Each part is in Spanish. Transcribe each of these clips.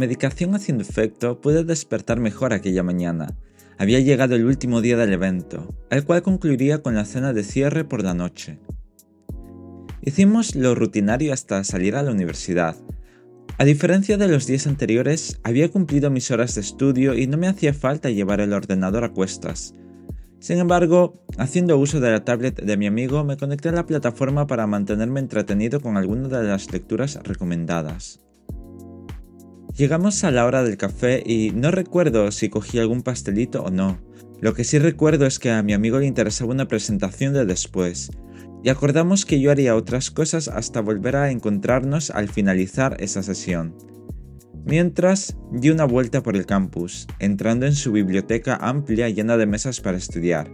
medicación haciendo efecto, pude despertar mejor aquella mañana. Había llegado el último día del evento, el cual concluiría con la cena de cierre por la noche. Hicimos lo rutinario hasta salir a la universidad. A diferencia de los días anteriores, había cumplido mis horas de estudio y no me hacía falta llevar el ordenador a cuestas. Sin embargo, haciendo uso de la tablet de mi amigo, me conecté a la plataforma para mantenerme entretenido con alguna de las lecturas recomendadas. Llegamos a la hora del café y no recuerdo si cogí algún pastelito o no. Lo que sí recuerdo es que a mi amigo le interesaba una presentación de después, y acordamos que yo haría otras cosas hasta volver a encontrarnos al finalizar esa sesión. Mientras, di una vuelta por el campus, entrando en su biblioteca amplia llena de mesas para estudiar.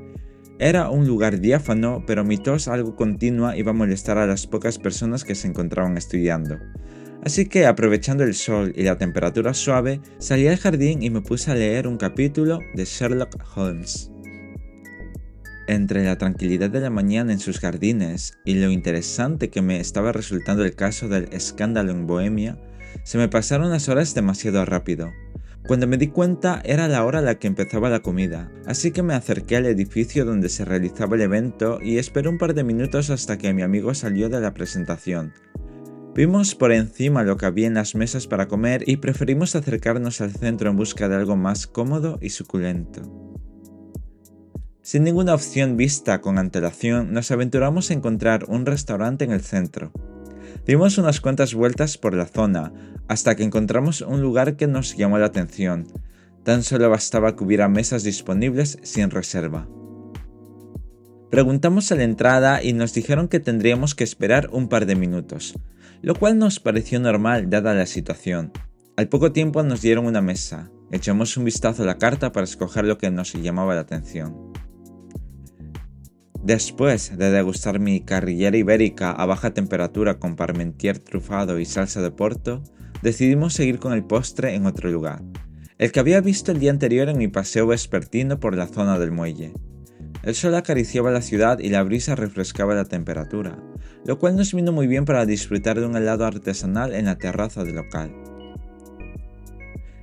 Era un lugar diáfano, pero mi tos algo continua iba a molestar a las pocas personas que se encontraban estudiando. Así que, aprovechando el sol y la temperatura suave, salí al jardín y me puse a leer un capítulo de Sherlock Holmes. Entre la tranquilidad de la mañana en sus jardines y lo interesante que me estaba resultando el caso del escándalo en Bohemia, se me pasaron las horas demasiado rápido. Cuando me di cuenta era la hora a la que empezaba la comida, así que me acerqué al edificio donde se realizaba el evento y esperé un par de minutos hasta que mi amigo salió de la presentación. Vimos por encima lo que había en las mesas para comer y preferimos acercarnos al centro en busca de algo más cómodo y suculento. Sin ninguna opción vista con antelación, nos aventuramos a encontrar un restaurante en el centro. Dimos unas cuantas vueltas por la zona, hasta que encontramos un lugar que nos llamó la atención. Tan solo bastaba que hubiera mesas disponibles sin reserva. Preguntamos a la entrada y nos dijeron que tendríamos que esperar un par de minutos, lo cual nos pareció normal dada la situación. Al poco tiempo nos dieron una mesa. Echamos un vistazo a la carta para escoger lo que nos llamaba la atención. Después de degustar mi carrillera ibérica a baja temperatura con parmentier trufado y salsa de porto, decidimos seguir con el postre en otro lugar, el que había visto el día anterior en mi paseo vespertino por la zona del muelle. El sol acariciaba la ciudad y la brisa refrescaba la temperatura, lo cual nos vino muy bien para disfrutar de un helado artesanal en la terraza del local.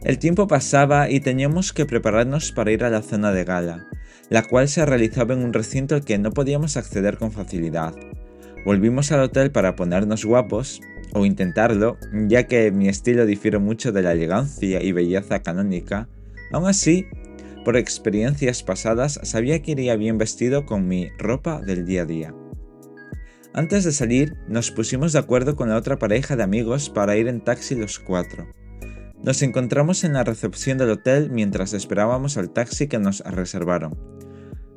El tiempo pasaba y teníamos que prepararnos para ir a la cena de gala, la cual se realizaba en un recinto al que no podíamos acceder con facilidad. Volvimos al hotel para ponernos guapos, o intentarlo, ya que mi estilo difiere mucho de la elegancia y belleza canónica. Aún así, por experiencias pasadas, sabía que iría bien vestido con mi ropa del día a día. Antes de salir, nos pusimos de acuerdo con la otra pareja de amigos para ir en taxi los cuatro. Nos encontramos en la recepción del hotel mientras esperábamos al taxi que nos reservaron.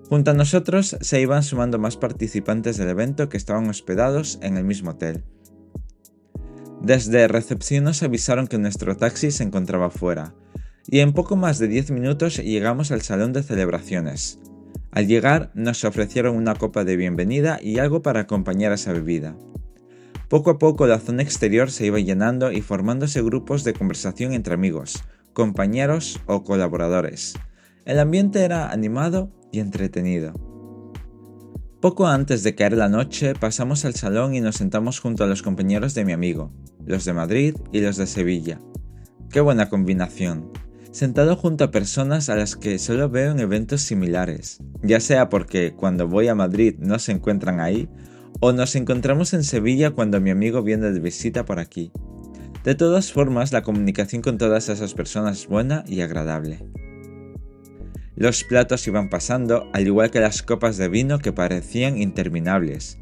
Junto a nosotros se iban sumando más participantes del evento que estaban hospedados en el mismo hotel. Desde recepción nos avisaron que nuestro taxi se encontraba fuera, y en poco más de 10 minutos llegamos al salón de celebraciones. Al llegar nos ofrecieron una copa de bienvenida y algo para acompañar a esa bebida. Poco a poco la zona exterior se iba llenando y formándose grupos de conversación entre amigos, compañeros o colaboradores. El ambiente era animado y entretenido. Poco antes de caer la noche pasamos al salón y nos sentamos junto a los compañeros de mi amigo, los de Madrid y los de Sevilla. Qué buena combinación. Sentado junto a personas a las que solo veo en eventos similares, ya sea porque cuando voy a Madrid no se encuentran ahí o nos encontramos en Sevilla cuando mi amigo viene de visita por aquí. De todas formas, la comunicación con todas esas personas es buena y agradable. Los platos iban pasando, al igual que las copas de vino que parecían interminables.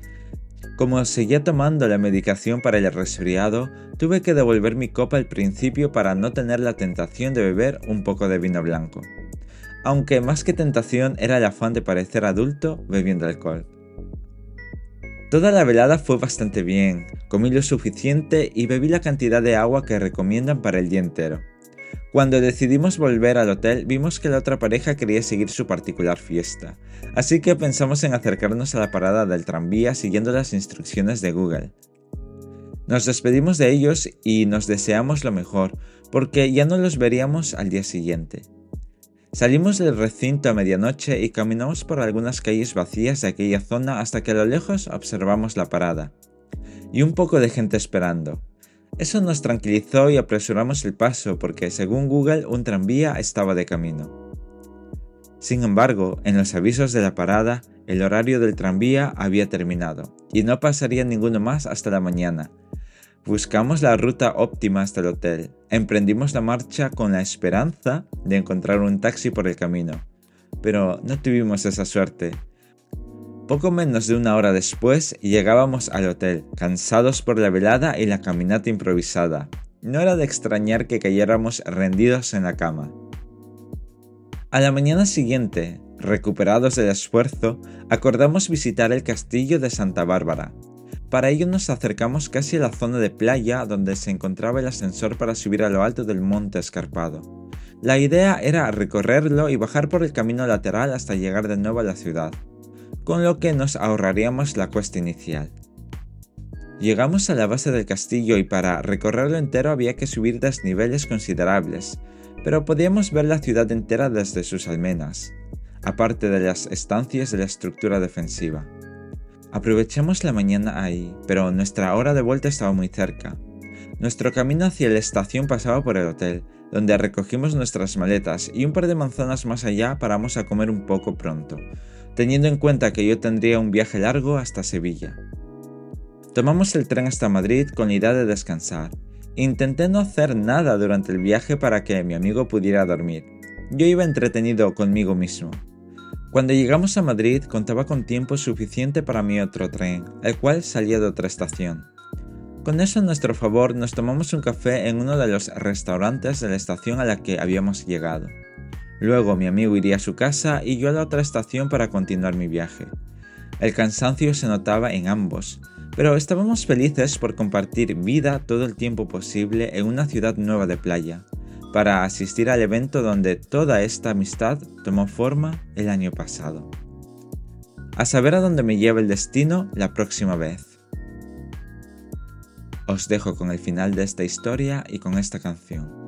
Como seguía tomando la medicación para el resfriado, tuve que devolver mi copa al principio para no tener la tentación de beber un poco de vino blanco. Aunque más que tentación era el afán de parecer adulto bebiendo alcohol. Toda la velada fue bastante bien, comí lo suficiente y bebí la cantidad de agua que recomiendan para el día entero. Cuando decidimos volver al hotel vimos que la otra pareja quería seguir su particular fiesta, así que pensamos en acercarnos a la parada del tranvía siguiendo las instrucciones de Google. Nos despedimos de ellos y nos deseamos lo mejor, porque ya no los veríamos al día siguiente. Salimos del recinto a medianoche y caminamos por algunas calles vacías de aquella zona hasta que a lo lejos observamos la parada. Y un poco de gente esperando. Eso nos tranquilizó y apresuramos el paso porque según Google un tranvía estaba de camino. Sin embargo, en los avisos de la parada, el horario del tranvía había terminado y no pasaría ninguno más hasta la mañana. Buscamos la ruta óptima hasta el hotel. Emprendimos la marcha con la esperanza de encontrar un taxi por el camino. Pero no tuvimos esa suerte. Poco menos de una hora después llegábamos al hotel, cansados por la velada y la caminata improvisada. No era de extrañar que cayéramos rendidos en la cama. A la mañana siguiente, recuperados del esfuerzo, acordamos visitar el castillo de Santa Bárbara. Para ello nos acercamos casi a la zona de playa donde se encontraba el ascensor para subir a lo alto del monte escarpado. La idea era recorrerlo y bajar por el camino lateral hasta llegar de nuevo a la ciudad con lo que nos ahorraríamos la cuesta inicial. Llegamos a la base del castillo y para recorrerlo entero había que subir desniveles considerables, pero podíamos ver la ciudad entera desde sus almenas, aparte de las estancias de la estructura defensiva. Aprovechamos la mañana ahí, pero nuestra hora de vuelta estaba muy cerca. Nuestro camino hacia la estación pasaba por el hotel, donde recogimos nuestras maletas y un par de manzanas más allá paramos a comer un poco pronto, teniendo en cuenta que yo tendría un viaje largo hasta Sevilla. Tomamos el tren hasta Madrid con la idea de descansar. Intenté no hacer nada durante el viaje para que mi amigo pudiera dormir. Yo iba entretenido conmigo mismo. Cuando llegamos a Madrid contaba con tiempo suficiente para mi otro tren, el cual salía de otra estación. Con eso a nuestro favor nos tomamos un café en uno de los restaurantes de la estación a la que habíamos llegado. Luego mi amigo iría a su casa y yo a la otra estación para continuar mi viaje. El cansancio se notaba en ambos, pero estábamos felices por compartir vida todo el tiempo posible en una ciudad nueva de playa, para asistir al evento donde toda esta amistad tomó forma el año pasado. A saber a dónde me lleva el destino la próxima vez. Os dejo con el final de esta historia y con esta canción.